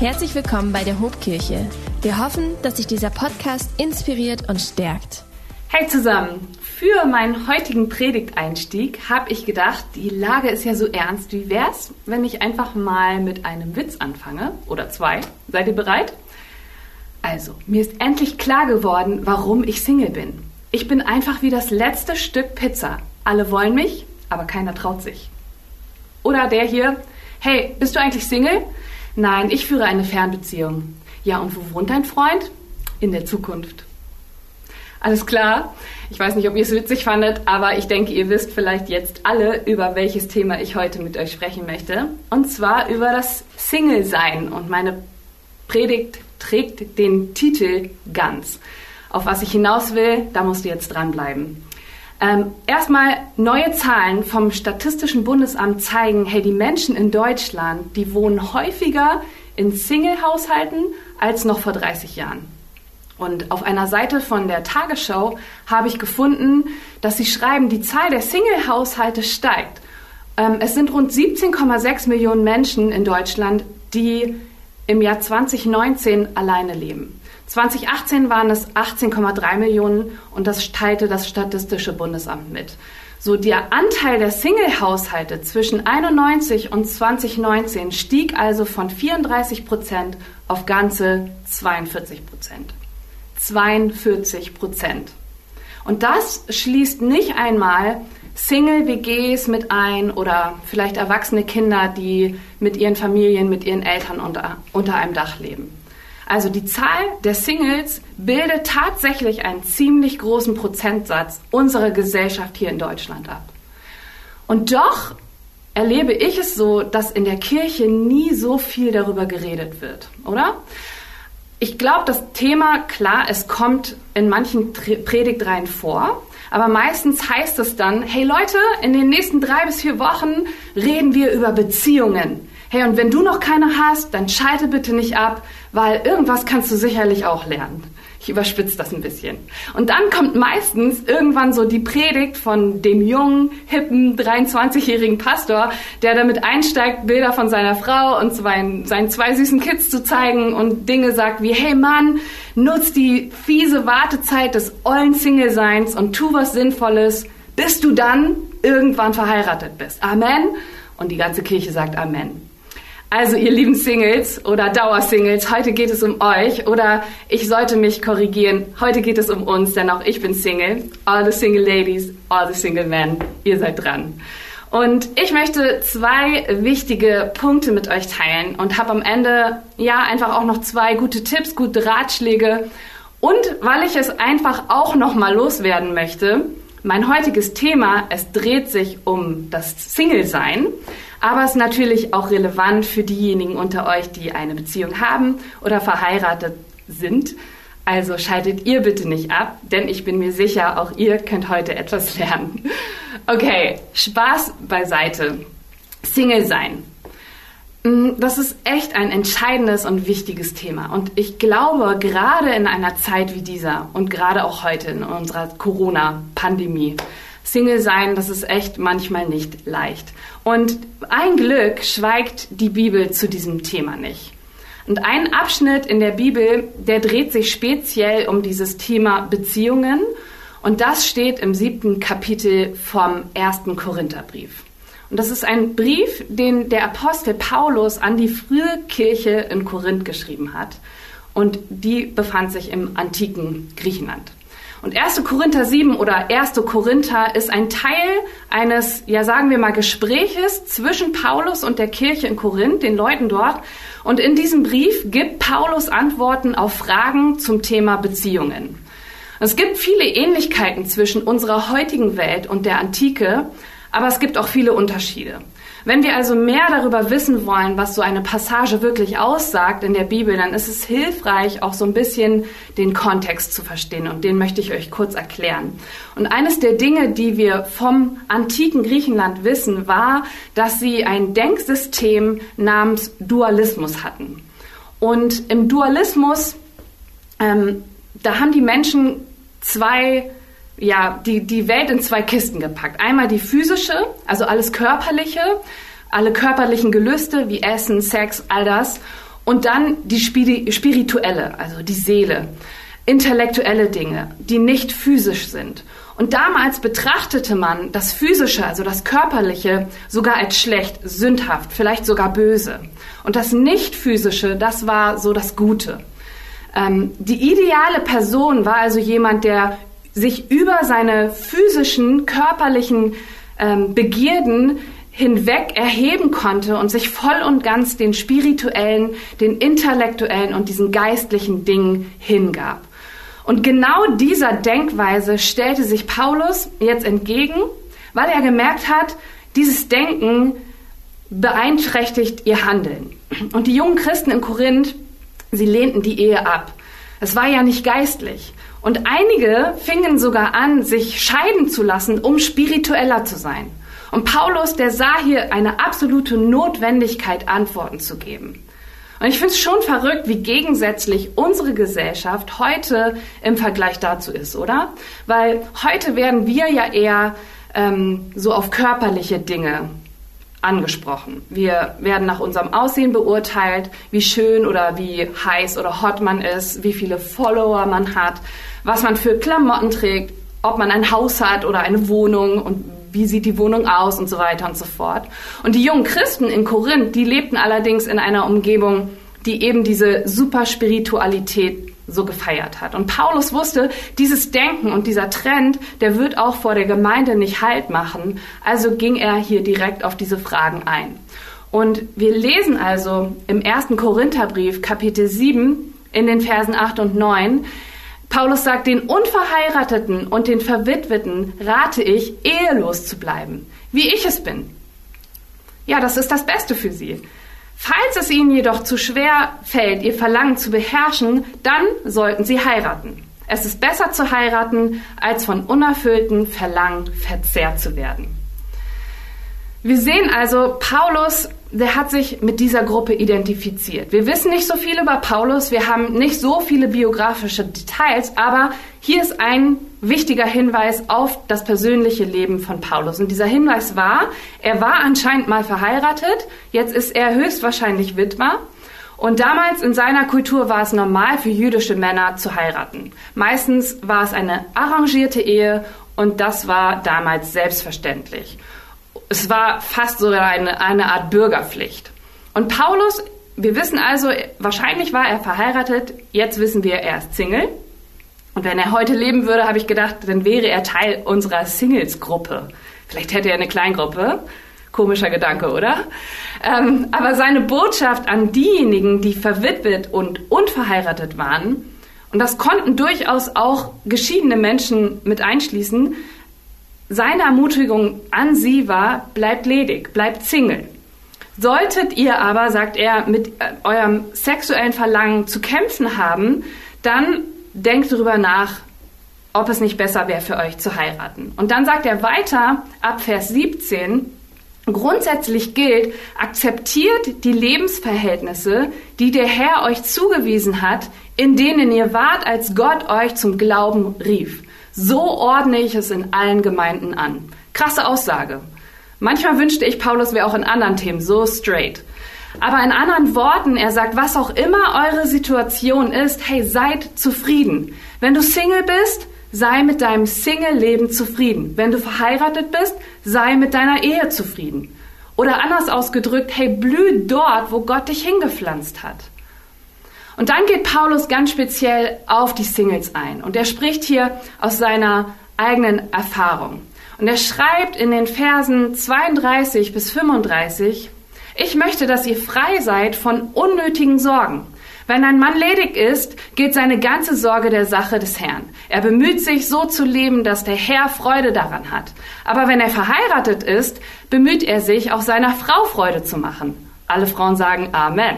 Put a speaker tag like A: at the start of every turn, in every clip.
A: Herzlich willkommen bei der Hobkirche. Wir hoffen, dass sich dieser Podcast inspiriert und stärkt.
B: Hey zusammen! Für meinen heutigen Predigteinstieg habe ich gedacht, die Lage ist ja so ernst. Wie wär's, wenn ich einfach mal mit einem Witz anfange? Oder zwei. Seid ihr bereit? Also, mir ist endlich klar geworden, warum ich Single bin. Ich bin einfach wie das letzte Stück Pizza. Alle wollen mich, aber keiner traut sich. Oder der hier, hey, bist du eigentlich Single? Nein, ich führe eine Fernbeziehung. Ja, und wo wohnt dein Freund? In der Zukunft. Alles klar. Ich weiß nicht, ob ihr es witzig fandet, aber ich denke, ihr wisst vielleicht jetzt alle, über welches Thema ich heute mit euch sprechen möchte. Und zwar über das Single-Sein. Und meine Predigt trägt den Titel Ganz. Auf was ich hinaus will, da musst du jetzt dranbleiben. Ähm, erstmal neue Zahlen vom Statistischen Bundesamt zeigen, hey, die Menschen in Deutschland, die wohnen häufiger in Single-Haushalten als noch vor 30 Jahren. Und auf einer Seite von der Tagesschau habe ich gefunden, dass sie schreiben, die Zahl der Single-Haushalte steigt. Ähm, es sind rund 17,6 Millionen Menschen in Deutschland, die im Jahr 2019 alleine leben. 2018 waren es 18,3 Millionen und das teilte das Statistische Bundesamt mit. So der Anteil der Single-Haushalte zwischen 91 und 2019 stieg also von 34 Prozent auf ganze 42 Prozent. 42 Prozent. Und das schließt nicht einmal Single-WGs mit ein oder vielleicht erwachsene Kinder, die mit ihren Familien, mit ihren Eltern unter, unter einem Dach leben. Also die Zahl der Singles bildet tatsächlich einen ziemlich großen Prozentsatz unserer Gesellschaft hier in Deutschland ab. Und doch erlebe ich es so, dass in der Kirche nie so viel darüber geredet wird, oder? Ich glaube, das Thema, klar, es kommt in manchen Predigtreihen vor, aber meistens heißt es dann, hey Leute, in den nächsten drei bis vier Wochen reden wir über Beziehungen. Hey, und wenn du noch keine hast, dann schalte bitte nicht ab, weil irgendwas kannst du sicherlich auch lernen. Ich überspitze das ein bisschen. Und dann kommt meistens irgendwann so die Predigt von dem jungen, hippen, 23-jährigen Pastor, der damit einsteigt, Bilder von seiner Frau und seinen, seinen zwei süßen Kids zu zeigen und Dinge sagt wie, hey Mann, nutz die fiese Wartezeit des ollen Single-Seins und tu was Sinnvolles, bis du dann irgendwann verheiratet bist. Amen. Und die ganze Kirche sagt Amen. Also ihr lieben Singles oder Dauersingles, heute geht es um euch oder ich sollte mich korrigieren, heute geht es um uns, denn auch ich bin Single. All the single ladies, all the single men, ihr seid dran. Und ich möchte zwei wichtige Punkte mit euch teilen und habe am Ende ja einfach auch noch zwei gute Tipps, gute Ratschläge und weil ich es einfach auch noch mal loswerden möchte, mein heutiges Thema, es dreht sich um das Single-Sein. Aber es ist natürlich auch relevant für diejenigen unter euch, die eine Beziehung haben oder verheiratet sind. Also schaltet ihr bitte nicht ab, denn ich bin mir sicher, auch ihr könnt heute etwas lernen. Okay, Spaß beiseite. Single sein. Mm, das ist echt ein entscheidendes und wichtiges Thema. Und ich glaube, gerade in einer Zeit wie dieser und gerade auch heute in unserer Corona-Pandemie, Single sein, das ist echt manchmal nicht leicht. Und ein Glück schweigt die Bibel zu diesem Thema nicht. Und ein Abschnitt in der Bibel, der dreht sich speziell um dieses Thema Beziehungen. Und das steht im siebten Kapitel vom ersten Korintherbrief. Und das ist ein Brief, den der Apostel Paulus an die frühe Kirche in Korinth geschrieben hat. Und die befand sich im antiken Griechenland. Und 1. Korinther 7 oder 1. Korinther ist ein Teil eines, ja sagen wir mal, Gespräches zwischen Paulus und der Kirche in Korinth, den Leuten dort. Und in diesem Brief gibt Paulus Antworten auf Fragen zum Thema Beziehungen. Es gibt viele Ähnlichkeiten zwischen unserer heutigen Welt und der Antike, aber es gibt auch viele Unterschiede. Wenn wir also mehr darüber wissen wollen, was so eine Passage wirklich aussagt in der Bibel, dann ist es hilfreich, auch so ein bisschen den Kontext zu verstehen. Und den möchte ich euch kurz erklären. Und eines der Dinge, die wir vom antiken Griechenland wissen, war, dass sie ein Denksystem namens Dualismus hatten. Und im Dualismus, ähm, da haben die Menschen zwei ja, die, die Welt in zwei Kisten gepackt. Einmal die physische, also alles Körperliche, alle körperlichen Gelüste wie Essen, Sex, all das. und dann die spirituelle, also die Seele, intellektuelle Dinge, die nicht physisch sind. Und damals betrachtete man das Physische, also das Körperliche, sogar als schlecht, sündhaft, vielleicht sogar böse. Und das Nicht-Physische, das war so das Gute. Ähm, die ideale Person war also jemand, der sich über seine physischen, körperlichen ähm, Begierden hinweg erheben konnte und sich voll und ganz den spirituellen, den intellektuellen und diesen geistlichen Dingen hingab. Und genau dieser Denkweise stellte sich Paulus jetzt entgegen, weil er gemerkt hat, dieses Denken beeinträchtigt ihr Handeln. Und die jungen Christen in Korinth, sie lehnten die Ehe ab. Es war ja nicht geistlich. Und einige fingen sogar an, sich scheiden zu lassen, um spiritueller zu sein. Und Paulus, der sah hier eine absolute Notwendigkeit, Antworten zu geben. Und ich finde es schon verrückt, wie gegensätzlich unsere Gesellschaft heute im Vergleich dazu ist, oder? Weil heute werden wir ja eher ähm, so auf körperliche Dinge angesprochen. Wir werden nach unserem Aussehen beurteilt, wie schön oder wie heiß oder hot man ist, wie viele Follower man hat, was man für Klamotten trägt, ob man ein Haus hat oder eine Wohnung und wie sieht die Wohnung aus und so weiter und so fort. Und die jungen Christen in Korinth, die lebten allerdings in einer Umgebung, die eben diese Superspiritualität so gefeiert hat. Und Paulus wusste, dieses Denken und dieser Trend, der wird auch vor der Gemeinde nicht Halt machen. Also ging er hier direkt auf diese Fragen ein. Und wir lesen also im ersten Korintherbrief, Kapitel 7, in den Versen 8 und 9, Paulus sagt, den Unverheirateten und den Verwitweten rate ich, ehelos zu bleiben, wie ich es bin. Ja, das ist das Beste für sie. Falls es ihnen jedoch zu schwer fällt, ihr Verlangen zu beherrschen, dann sollten sie heiraten. Es ist besser zu heiraten, als von unerfüllten Verlangen verzehrt zu werden. Wir sehen also, Paulus der hat sich mit dieser Gruppe identifiziert. Wir wissen nicht so viel über Paulus, wir haben nicht so viele biografische Details, aber hier ist ein wichtiger Hinweis auf das persönliche Leben von Paulus. Und dieser Hinweis war, er war anscheinend mal verheiratet, jetzt ist er höchstwahrscheinlich Witwer. Und damals in seiner Kultur war es normal für jüdische Männer zu heiraten. Meistens war es eine arrangierte Ehe und das war damals selbstverständlich es war fast so eine, eine Art Bürgerpflicht. Und Paulus, wir wissen also, wahrscheinlich war er verheiratet, jetzt wissen wir, er ist Single. Und wenn er heute leben würde, habe ich gedacht, dann wäre er Teil unserer Singles-Gruppe. Vielleicht hätte er eine Kleingruppe. Komischer Gedanke, oder? Ähm, aber seine Botschaft an diejenigen, die verwitwet und unverheiratet waren, und das konnten durchaus auch geschiedene Menschen mit einschließen, seine Ermutigung an sie war, bleibt ledig, bleibt Single. Solltet ihr aber, sagt er, mit äh, eurem sexuellen Verlangen zu kämpfen haben, dann denkt darüber nach, ob es nicht besser wäre für euch zu heiraten. Und dann sagt er weiter ab Vers 17, grundsätzlich gilt, akzeptiert die Lebensverhältnisse, die der Herr euch zugewiesen hat, in denen ihr wart, als Gott euch zum Glauben rief. So ordne ich es in allen Gemeinden an. Krasse Aussage. Manchmal wünschte ich, Paulus wäre auch in anderen Themen so straight. Aber in anderen Worten, er sagt, was auch immer eure Situation ist, hey, seid zufrieden. Wenn du Single bist, sei mit deinem Single-Leben zufrieden. Wenn du verheiratet bist, sei mit deiner Ehe zufrieden. Oder anders ausgedrückt, hey, blüh dort, wo Gott dich hingepflanzt hat. Und dann geht Paulus ganz speziell auf die Singles ein. Und er spricht hier aus seiner eigenen Erfahrung. Und er schreibt in den Versen 32 bis 35, ich möchte, dass ihr frei seid von unnötigen Sorgen. Wenn ein Mann ledig ist, geht seine ganze Sorge der Sache des Herrn. Er bemüht sich, so zu leben, dass der Herr Freude daran hat. Aber wenn er verheiratet ist, bemüht er sich, auch seiner Frau Freude zu machen. Alle Frauen sagen Amen.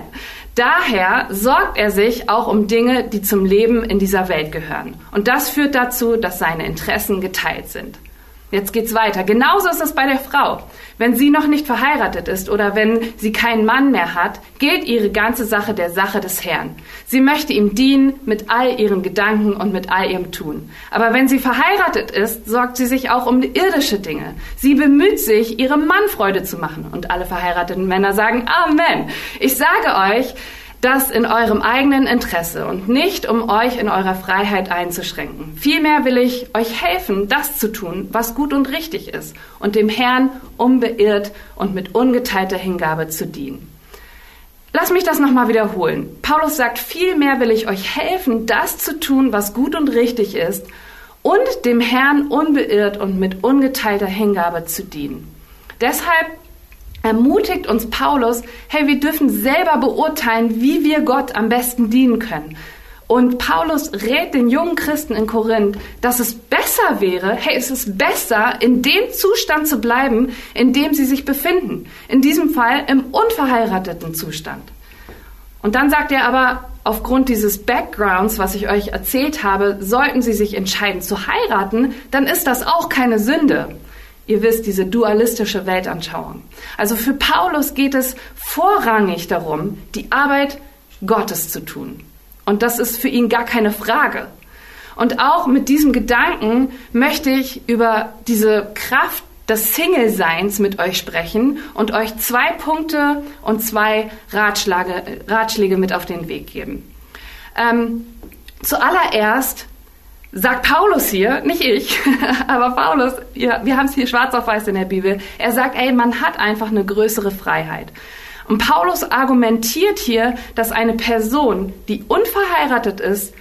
B: Daher sorgt er sich auch um Dinge, die zum Leben in dieser Welt gehören. Und das führt dazu, dass seine Interessen geteilt sind. Jetzt geht's weiter. Genauso ist es bei der Frau. Wenn sie noch nicht verheiratet ist oder wenn sie keinen Mann mehr hat, gilt ihre ganze Sache der Sache des Herrn. Sie möchte ihm dienen mit all ihren Gedanken und mit all ihrem Tun. Aber wenn sie verheiratet ist, sorgt sie sich auch um irdische Dinge. Sie bemüht sich, ihrem Mann Freude zu machen. Und alle verheirateten Männer sagen Amen. Ich sage euch, das in eurem eigenen Interesse und nicht um euch in eurer Freiheit einzuschränken. Vielmehr will ich euch helfen, das zu tun, was gut und richtig ist und dem Herrn unbeirrt und mit ungeteilter Hingabe zu dienen. Lass mich das nochmal wiederholen. Paulus sagt, vielmehr will ich euch helfen, das zu tun, was gut und richtig ist und dem Herrn unbeirrt und mit ungeteilter Hingabe zu dienen. Deshalb ermutigt uns Paulus, hey, wir dürfen selber beurteilen, wie wir Gott am besten dienen können. Und Paulus rät den jungen Christen in Korinth, dass es besser wäre, hey, es ist besser, in dem Zustand zu bleiben, in dem sie sich befinden. In diesem Fall im unverheirateten Zustand. Und dann sagt er aber, aufgrund dieses Backgrounds, was ich euch erzählt habe, sollten sie sich entscheiden zu heiraten, dann ist das auch keine Sünde. Ihr wisst, diese dualistische Weltanschauung. Also für Paulus geht es vorrangig darum, die Arbeit Gottes zu tun. Und das ist für ihn gar keine Frage. Und auch mit diesem Gedanken möchte ich über diese Kraft des Single-Seins mit euch sprechen und euch zwei Punkte und zwei Ratschläge, mit auf den Weg geben. Ähm, zuallererst sagt Paulus hier, nicht ich, aber Paulus, ja, wir haben es hier schwarz auf weiß in der Bibel, er sagt, ey, man hat einfach eine größere Freiheit. Und Paulus argumentiert hier, dass eine Person, die unverheiratet ist,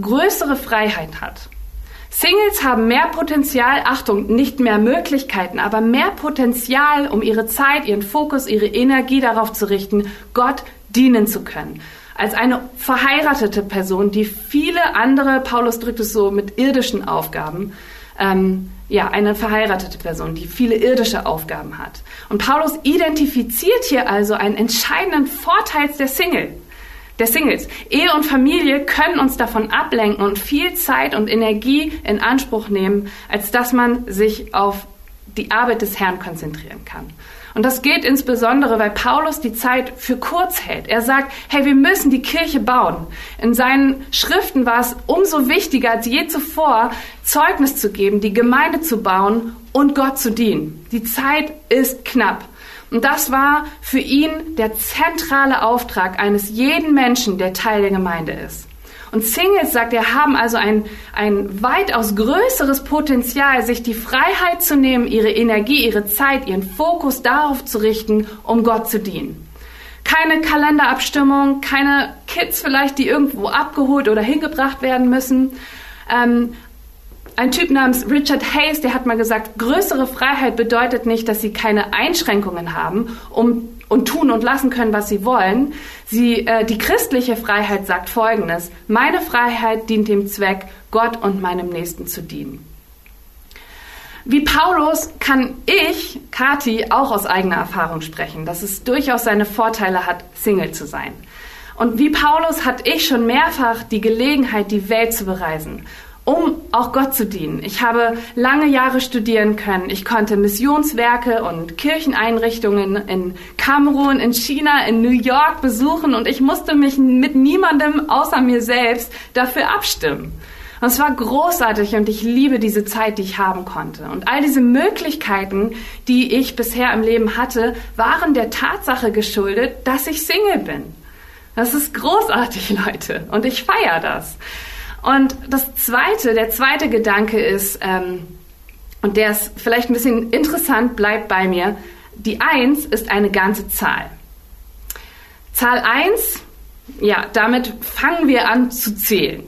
B: größere Freiheit hat. Singles haben mehr Potenzial, Achtung, nicht mehr Möglichkeiten, aber mehr Potenzial, um ihre Zeit, ihren Fokus, ihre Energie darauf zu richten, Gott dienen zu können als eine verheiratete Person, die viele andere, Paulus drückt es so mit irdischen Aufgaben, ähm, ja, eine verheiratete Person, die viele irdische Aufgaben hat. Und Paulus identifiziert hier also einen entscheidenden Vorteil der Single, der Singles. Ehe und Familie können uns davon ablenken und viel Zeit und Energie in Anspruch nehmen, als dass man sich auf die Arbeit des Herrn konzentrieren kann. Und das geht insbesondere, weil Paulus die Zeit für kurz hält. Er sagt, hey, wir müssen die Kirche bauen. In seinen Schriften war es umso wichtiger als je zuvor, Zeugnis zu geben, die Gemeinde zu bauen und Gott zu dienen. Die Zeit ist knapp. Und das war für ihn der zentrale Auftrag eines jeden Menschen, der Teil der Gemeinde ist. Und Singles, sagt er, haben also ein, ein weitaus größeres Potenzial, sich die Freiheit zu nehmen, ihre Energie, ihre Zeit, ihren Fokus darauf zu richten, um Gott zu dienen. Keine Kalenderabstimmung, keine Kids vielleicht, die irgendwo abgeholt oder hingebracht werden müssen. Ähm, ein Typ namens Richard Hayes, der hat mal gesagt, größere Freiheit bedeutet nicht, dass sie keine Einschränkungen haben, um und tun und lassen können, was sie wollen. Sie, äh, die christliche Freiheit sagt Folgendes: Meine Freiheit dient dem Zweck, Gott und meinem Nächsten zu dienen. Wie Paulus kann ich, Kati, auch aus eigener Erfahrung sprechen, dass es durchaus seine Vorteile hat, Single zu sein. Und wie Paulus hatte ich schon mehrfach die Gelegenheit, die Welt zu bereisen um auch Gott zu dienen. Ich habe lange Jahre studieren können. Ich konnte Missionswerke und Kircheneinrichtungen in Kamerun, in China, in New York besuchen und ich musste mich mit niemandem außer mir selbst dafür abstimmen. Und es war großartig und ich liebe diese Zeit, die ich haben konnte. Und all diese Möglichkeiten, die ich bisher im Leben hatte, waren der Tatsache geschuldet, dass ich Single bin. Das ist großartig, Leute. Und ich feiere das. Und das zweite, der zweite Gedanke ist, ähm, und der ist vielleicht ein bisschen interessant, bleibt bei mir, die Eins ist eine ganze Zahl. Zahl eins, ja, damit fangen wir an zu zählen.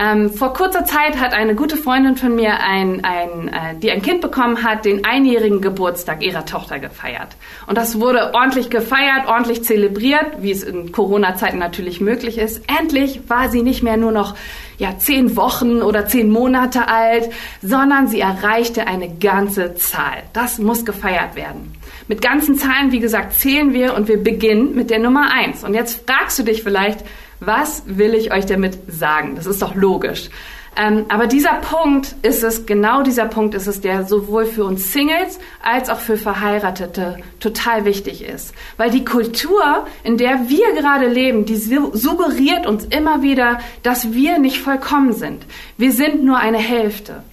B: Ähm, vor kurzer Zeit hat eine gute Freundin von mir, ein, ein, äh, die ein Kind bekommen hat, den einjährigen Geburtstag ihrer Tochter gefeiert. Und das wurde ordentlich gefeiert, ordentlich zelebriert, wie es in Corona-Zeiten natürlich möglich ist. Endlich war sie nicht mehr nur noch ja, zehn Wochen oder zehn Monate alt, sondern sie erreichte eine ganze Zahl. Das muss gefeiert werden. Mit ganzen Zahlen, wie gesagt, zählen wir und wir beginnen mit der Nummer eins. Und jetzt fragst du dich vielleicht, was will ich euch damit sagen? Das ist doch logisch. Ähm, aber dieser Punkt ist es, genau dieser Punkt ist es, der sowohl für uns Singles als auch für Verheiratete total wichtig ist. Weil die Kultur, in der wir gerade leben, die suggeriert uns immer wieder, dass wir nicht vollkommen sind. Wir sind nur eine Hälfte.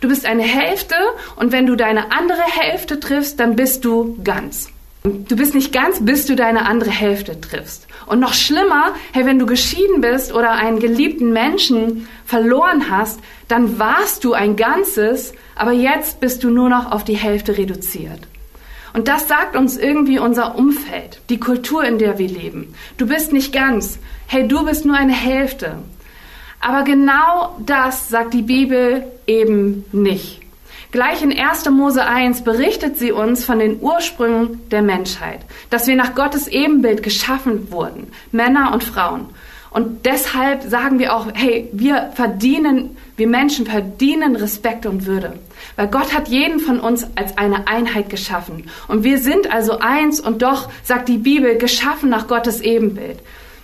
B: Du bist eine Hälfte und wenn du deine andere Hälfte triffst, dann bist du ganz. Du bist nicht ganz, bis du deine andere Hälfte triffst. Und noch schlimmer, hey, wenn du geschieden bist oder einen geliebten Menschen verloren hast, dann warst du ein Ganzes, aber jetzt bist du nur noch auf die Hälfte reduziert. Und das sagt uns irgendwie unser Umfeld, die Kultur, in der wir leben. Du bist nicht ganz. Hey, du bist nur eine Hälfte. Aber genau das sagt die Bibel eben nicht. Gleich in 1. Mose 1 berichtet sie uns von den Ursprüngen der Menschheit, dass wir nach Gottes Ebenbild geschaffen wurden, Männer und Frauen. Und deshalb sagen wir auch, hey, wir verdienen, wir Menschen verdienen Respekt und Würde. Weil Gott hat jeden von uns als eine Einheit geschaffen. Und wir sind also eins und doch, sagt die Bibel, geschaffen nach Gottes Ebenbild.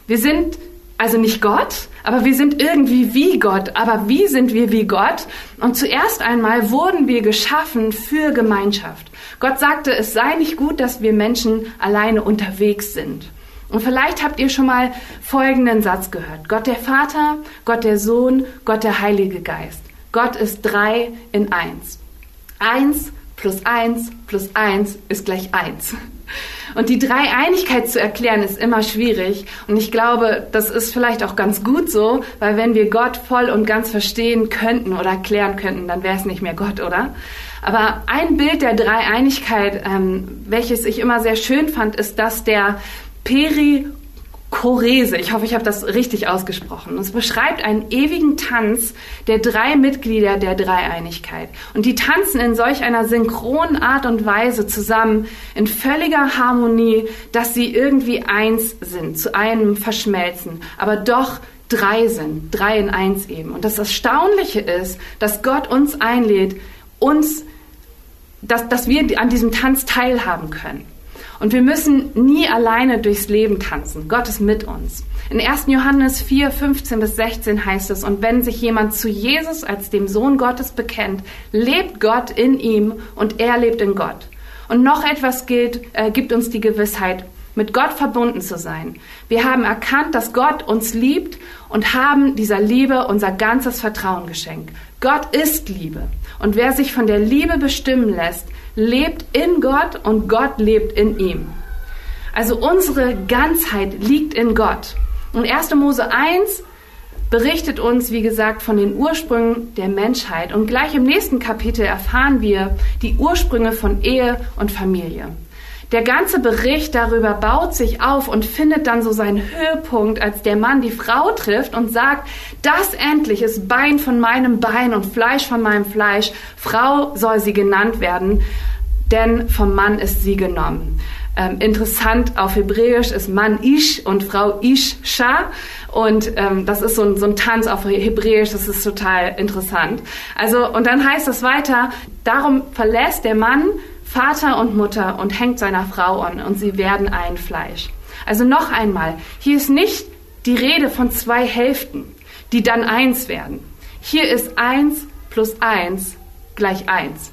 B: Wir sind also nicht Gott, aber wir sind irgendwie wie Gott. Aber wie sind wir wie Gott? Und zuerst einmal wurden wir geschaffen für Gemeinschaft. Gott sagte, es sei nicht gut, dass wir Menschen alleine unterwegs sind. Und vielleicht habt ihr schon mal folgenden Satz gehört. Gott der Vater, Gott der Sohn, Gott der Heilige Geist. Gott ist drei in eins. Eins plus eins plus eins ist gleich eins. Und die Dreieinigkeit zu erklären ist immer schwierig. Und ich glaube, das ist vielleicht auch ganz gut so, weil wenn wir Gott voll und ganz verstehen könnten oder erklären könnten, dann wäre es nicht mehr Gott, oder? Aber ein Bild der Dreieinigkeit, ähm, welches ich immer sehr schön fand, ist das der Peri Chorese, ich hoffe, ich habe das richtig ausgesprochen. Es beschreibt einen ewigen Tanz der drei Mitglieder der Dreieinigkeit. Und die tanzen in solch einer synchronen Art und Weise zusammen in völliger Harmonie, dass sie irgendwie eins sind, zu einem verschmelzen, aber doch drei sind, drei in eins eben. Und das Erstaunliche ist, dass Gott uns einlädt, uns, dass, dass wir an diesem Tanz teilhaben können. Und wir müssen nie alleine durchs Leben tanzen. Gott ist mit uns. In 1. Johannes 4, 15 bis 16 heißt es, und wenn sich jemand zu Jesus als dem Sohn Gottes bekennt, lebt Gott in ihm und er lebt in Gott. Und noch etwas gilt, äh, gibt uns die Gewissheit, mit Gott verbunden zu sein. Wir haben erkannt, dass Gott uns liebt und haben dieser Liebe unser ganzes Vertrauen geschenkt. Gott ist Liebe. Und wer sich von der Liebe bestimmen lässt, lebt in Gott und Gott lebt in ihm. Also unsere Ganzheit liegt in Gott. Und 1. Mose 1 berichtet uns, wie gesagt, von den Ursprüngen der Menschheit. Und gleich im nächsten Kapitel erfahren wir die Ursprünge von Ehe und Familie. Der ganze Bericht darüber baut sich auf und findet dann so seinen Höhepunkt, als der Mann die Frau trifft und sagt, das endlich ist Bein von meinem Bein und Fleisch von meinem Fleisch. Frau soll sie genannt werden, denn vom Mann ist sie genommen. Ähm, interessant, auf Hebräisch ist Mann Ish und Frau Ish Sha. Und ähm, das ist so ein, so ein Tanz auf Hebräisch, das ist total interessant. Also, und dann heißt es weiter, darum verlässt der Mann Vater und Mutter und hängt seiner Frau an und sie werden ein Fleisch. Also noch einmal, hier ist nicht die Rede von zwei Hälften, die dann eins werden. Hier ist eins plus eins gleich eins.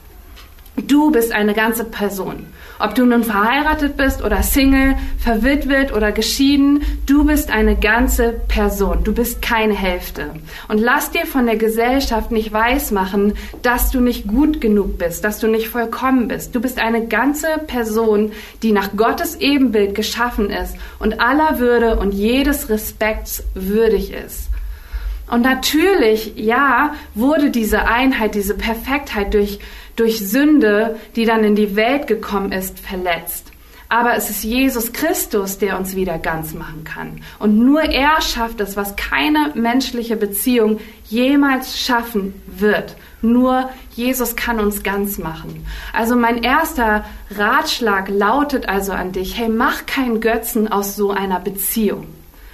B: Du bist eine ganze Person. Ob du nun verheiratet bist oder Single, verwitwet oder geschieden, du bist eine ganze Person. Du bist keine Hälfte. Und lass dir von der Gesellschaft nicht weismachen, dass du nicht gut genug bist, dass du nicht vollkommen bist. Du bist eine ganze Person, die nach Gottes Ebenbild geschaffen ist und aller Würde und jedes Respekts würdig ist. Und natürlich, ja, wurde diese Einheit, diese Perfektheit durch durch Sünde, die dann in die Welt gekommen ist, verletzt. Aber es ist Jesus Christus, der uns wieder ganz machen kann. Und nur er schafft es, was keine menschliche Beziehung jemals schaffen wird. Nur Jesus kann uns ganz machen. Also mein erster Ratschlag lautet also an dich, hey, mach keinen Götzen aus so einer Beziehung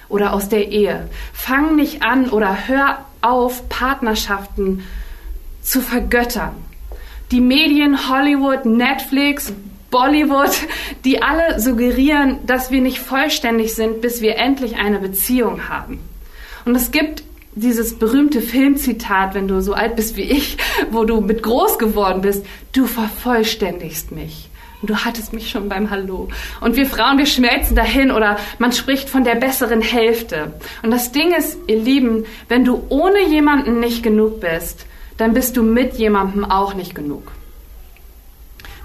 B: oder aus der Ehe. Fang nicht an oder hör auf, Partnerschaften zu vergöttern die Medien, Hollywood, Netflix, Bollywood, die alle suggerieren, dass wir nicht vollständig sind, bis wir endlich eine Beziehung haben. Und es gibt dieses berühmte Filmzitat, wenn du so alt bist wie ich, wo du mit groß geworden bist, du vervollständigst mich. Und du hattest mich schon beim Hallo. Und wir Frauen, wir schmelzen dahin oder man spricht von der besseren Hälfte. Und das Ding ist, ihr Lieben, wenn du ohne jemanden nicht genug bist, dann bist du mit jemandem auch nicht genug.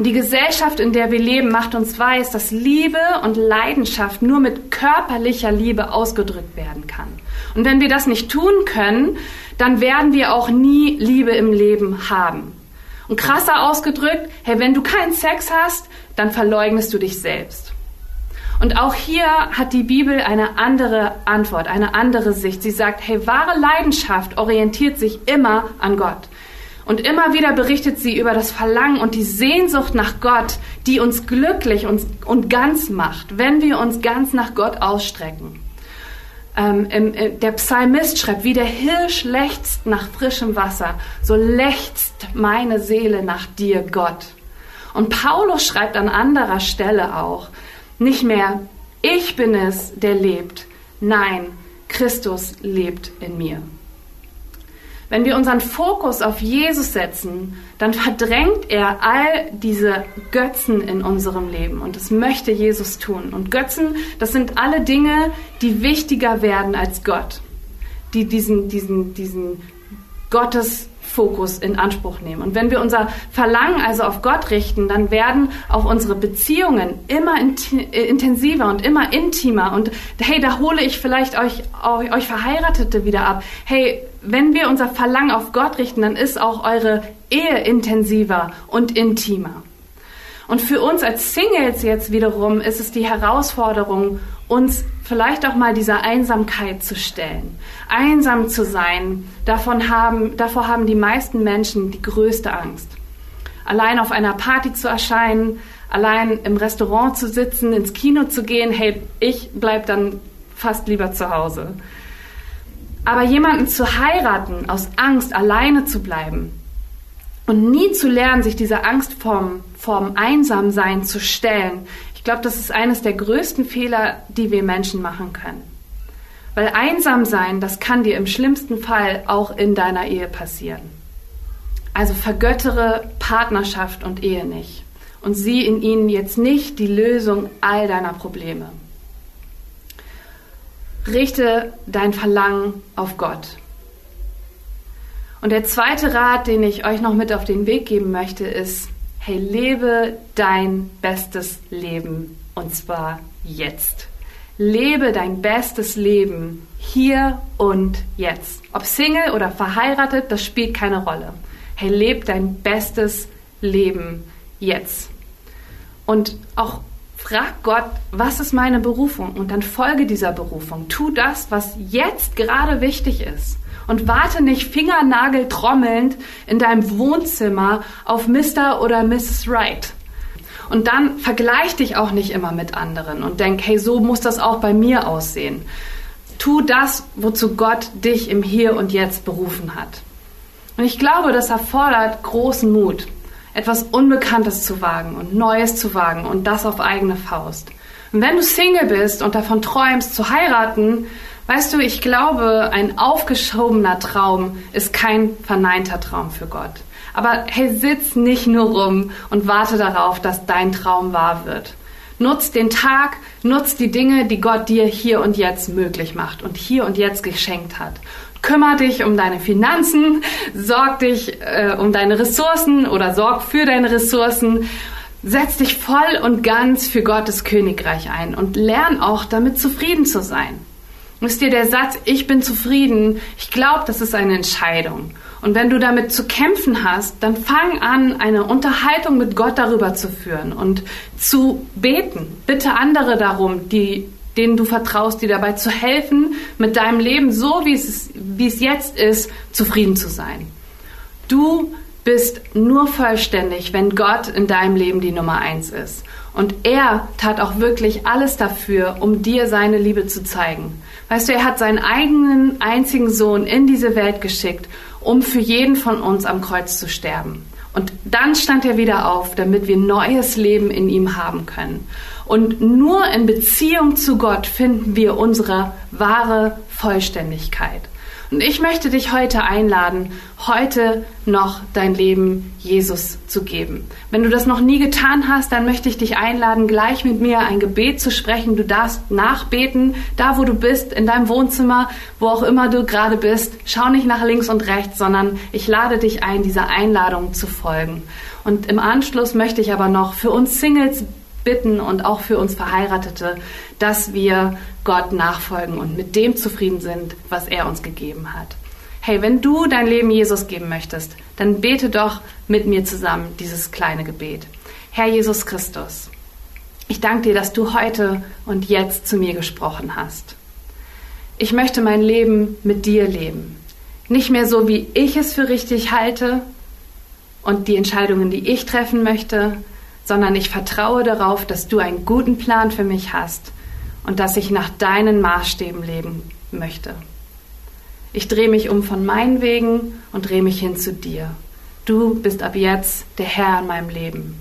B: Die Gesellschaft, in der wir leben, macht uns weiß, dass Liebe und Leidenschaft nur mit körperlicher Liebe ausgedrückt werden kann. Und wenn wir das nicht tun können, dann werden wir auch nie Liebe im Leben haben. Und krasser ausgedrückt, hey, wenn du keinen Sex hast, dann verleugnest du dich selbst. Und auch hier hat die Bibel eine andere Antwort, eine andere Sicht. Sie sagt, hey, wahre Leidenschaft orientiert sich immer an Gott. Und immer wieder berichtet sie über das Verlangen und die Sehnsucht nach Gott, die uns glücklich und, und ganz macht, wenn wir uns ganz nach Gott ausstrecken. Ähm, im, äh, der Psalmist schreibt, wie der Hirsch lechzt nach frischem Wasser, so lechzt meine Seele nach dir, Gott. Und Paulus schreibt an anderer Stelle auch, nicht mehr ich bin es, der lebt, nein, Christus lebt in mir. Wenn wir unseren Fokus auf Jesus setzen, dann verdrängt er all diese Götzen in unserem Leben. Und das möchte Jesus tun. Und Götzen, das sind alle Dinge, die wichtiger werden als Gott. Die diesen, diesen, diesen Gottes Fokus in Anspruch nehmen. Und wenn wir unser Verlangen also auf Gott richten, dann werden auch unsere Beziehungen immer intensiver und immer intimer. Und hey, da hole ich vielleicht euch, euch Verheiratete wieder ab. Hey, wenn wir unser Verlangen auf Gott richten, dann ist auch eure Ehe intensiver und intimer. Und für uns als Singles jetzt wiederum ist es die Herausforderung, uns vielleicht auch mal dieser Einsamkeit zu stellen. Einsam zu sein, davon haben, davor haben die meisten Menschen die größte Angst. Allein auf einer Party zu erscheinen, allein im Restaurant zu sitzen, ins Kino zu gehen, hey, ich bleib dann fast lieber zu Hause. Aber jemanden zu heiraten aus Angst, alleine zu bleiben und nie zu lernen, sich dieser Angst vorm, vorm Einsamsein zu stellen, glaube, das ist eines der größten Fehler, die wir Menschen machen können. Weil einsam sein, das kann dir im schlimmsten Fall auch in deiner Ehe passieren. Also vergöttere Partnerschaft und Ehe nicht und sieh in ihnen jetzt nicht die Lösung all deiner Probleme. Richte dein Verlangen auf Gott. Und der zweite Rat, den ich euch noch mit auf den Weg geben möchte, ist, hey, lebe dein bestes Leben und zwar jetzt. Lebe dein bestes Leben hier und jetzt. Ob Single oder verheiratet, das spielt keine Rolle. Hey, lebe dein bestes Leben jetzt. Und auch frag Gott, was ist meine Berufung? Und dann folge dieser Berufung. Tu das, was jetzt gerade wichtig ist und warte nicht fingernageltrommelnd in deinem Wohnzimmer auf Mr. oder Mrs. Right. Und dann vergleich dich auch nicht immer mit anderen und denk, hey, so muss das auch bei mir aussehen. Tu das, wozu Gott dich im Hier und Jetzt berufen hat. Und ich glaube, das erfordert großen Mut, etwas Unbekanntes zu wagen und Neues zu wagen und das auf eigene Faust. Und wenn du Single bist und davon träumst zu heiraten, Weißt du, ich glaube, ein aufgeschobener Traum ist kein verneinter Traum für Gott. Aber hey, sitz nicht nur rum und warte darauf, dass dein Traum wahr wird. Nutz den Tag, nutz die Dinge, die Gott dir hier und jetzt möglich macht und hier und jetzt geschenkt hat. Kümmer dich um deine Finanzen, sorg dich äh, um deine Ressourcen oder sorg für deine Ressourcen. Setz dich voll und ganz für Gottes Königreich ein und lern auch damit zufrieden zu sein. Wisst ihr, der Satz, ich bin zufrieden, ich glaube, das ist eine Entscheidung. Und wenn du damit zu kämpfen hast, dann fang an, eine Unterhaltung mit Gott darüber zu führen und zu beten. Bitte andere darum, die, denen du vertraust, dir dabei zu helfen, mit deinem Leben so, wie es, wie es jetzt ist, zufrieden zu sein. Du bist nur vollständig, wenn Gott in deinem Leben die Nummer eins ist. Und er tat auch wirklich alles dafür, um dir seine Liebe zu zeigen. Weißt du, er hat seinen eigenen einzigen Sohn in diese Welt geschickt, um für jeden von uns am Kreuz zu sterben. Und dann stand er wieder auf, damit wir neues Leben in ihm haben können. Und nur in Beziehung zu Gott finden wir unsere wahre Vollständigkeit. Und ich möchte dich heute einladen, heute noch dein Leben Jesus zu geben. Wenn du das noch nie getan hast, dann möchte ich dich einladen, gleich mit mir ein Gebet zu sprechen. Du darfst nachbeten, da wo du bist, in deinem Wohnzimmer, wo auch immer du gerade bist. Schau nicht nach links und rechts, sondern ich lade dich ein, dieser Einladung zu folgen. Und im Anschluss möchte ich aber noch für uns Singles bitten und auch für uns Verheiratete, dass wir Gott nachfolgen und mit dem zufrieden sind, was er uns gegeben hat. Hey, wenn du dein Leben Jesus geben möchtest, dann bete doch mit mir zusammen dieses kleine Gebet. Herr Jesus Christus, ich danke dir, dass du heute und jetzt zu mir gesprochen hast. Ich möchte mein Leben mit dir leben. Nicht mehr so, wie ich es für richtig halte, und die Entscheidungen, die ich treffen möchte, sondern ich vertraue darauf, dass du einen guten Plan für mich hast und dass ich nach deinen Maßstäben leben möchte. Ich drehe mich um von meinen Wegen und drehe mich hin zu dir. Du bist ab jetzt der Herr in meinem Leben.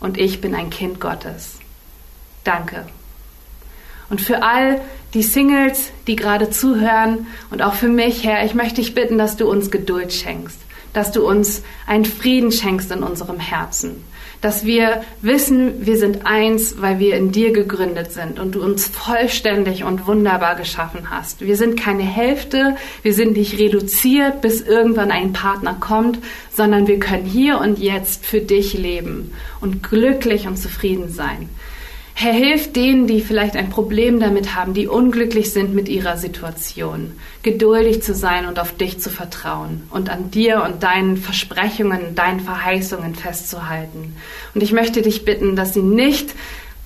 B: Und ich bin ein Kind Gottes. Danke. Und für all die Singles, die gerade zuhören und auch für mich, Herr, ich möchte dich bitten, dass du uns Geduld schenkst dass du uns einen Frieden schenkst in unserem Herzen, dass wir wissen, wir sind eins, weil wir in dir gegründet sind und du uns vollständig und wunderbar geschaffen hast. Wir sind keine Hälfte, wir sind nicht reduziert, bis irgendwann ein Partner kommt, sondern wir können hier und jetzt für dich leben und glücklich und zufrieden sein. Herr, hilf denen, die vielleicht ein Problem damit haben, die unglücklich sind mit ihrer Situation, geduldig zu sein und auf dich zu vertrauen und an dir und deinen Versprechungen, deinen Verheißungen festzuhalten. Und ich möchte dich bitten, dass sie nicht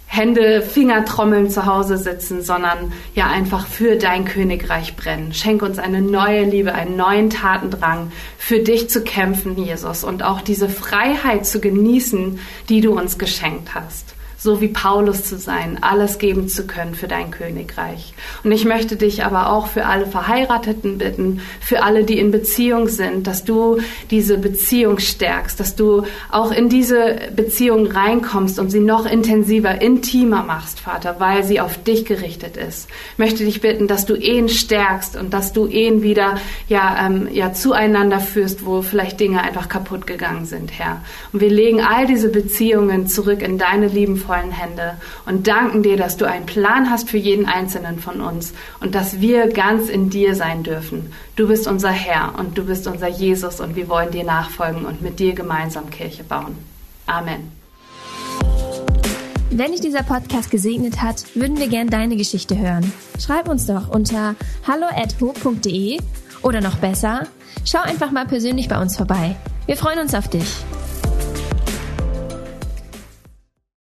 B: Hände, Finger trommeln zu Hause sitzen, sondern ja einfach für dein Königreich brennen. Schenk uns eine neue Liebe, einen neuen Tatendrang, für dich zu kämpfen, Jesus, und auch diese Freiheit zu genießen, die du uns geschenkt hast so wie Paulus zu sein, alles geben zu können für dein Königreich. Und ich möchte dich aber auch für alle Verheirateten bitten, für alle, die in Beziehung sind, dass du diese Beziehung stärkst, dass du auch in diese Beziehung reinkommst und sie noch intensiver, intimer machst, Vater, weil sie auf dich gerichtet ist. Ich möchte dich bitten, dass du Ehen stärkst und dass du Ehen wieder ja, ähm, ja zueinander führst, wo vielleicht Dinge einfach kaputt gegangen sind, Herr. Und wir legen all diese Beziehungen zurück in deine liebenvolle liebevollen Hände und danken dir, dass du einen Plan hast für jeden einzelnen von uns und dass wir ganz in dir sein dürfen. Du bist unser Herr und du bist unser Jesus und wir wollen dir nachfolgen und mit dir gemeinsam Kirche bauen. Amen.
A: Wenn dich dieser Podcast gesegnet hat, würden wir gern deine Geschichte hören. Schreib uns doch unter hallo@ho.de oder noch besser, schau einfach mal persönlich bei uns vorbei. Wir freuen uns auf dich.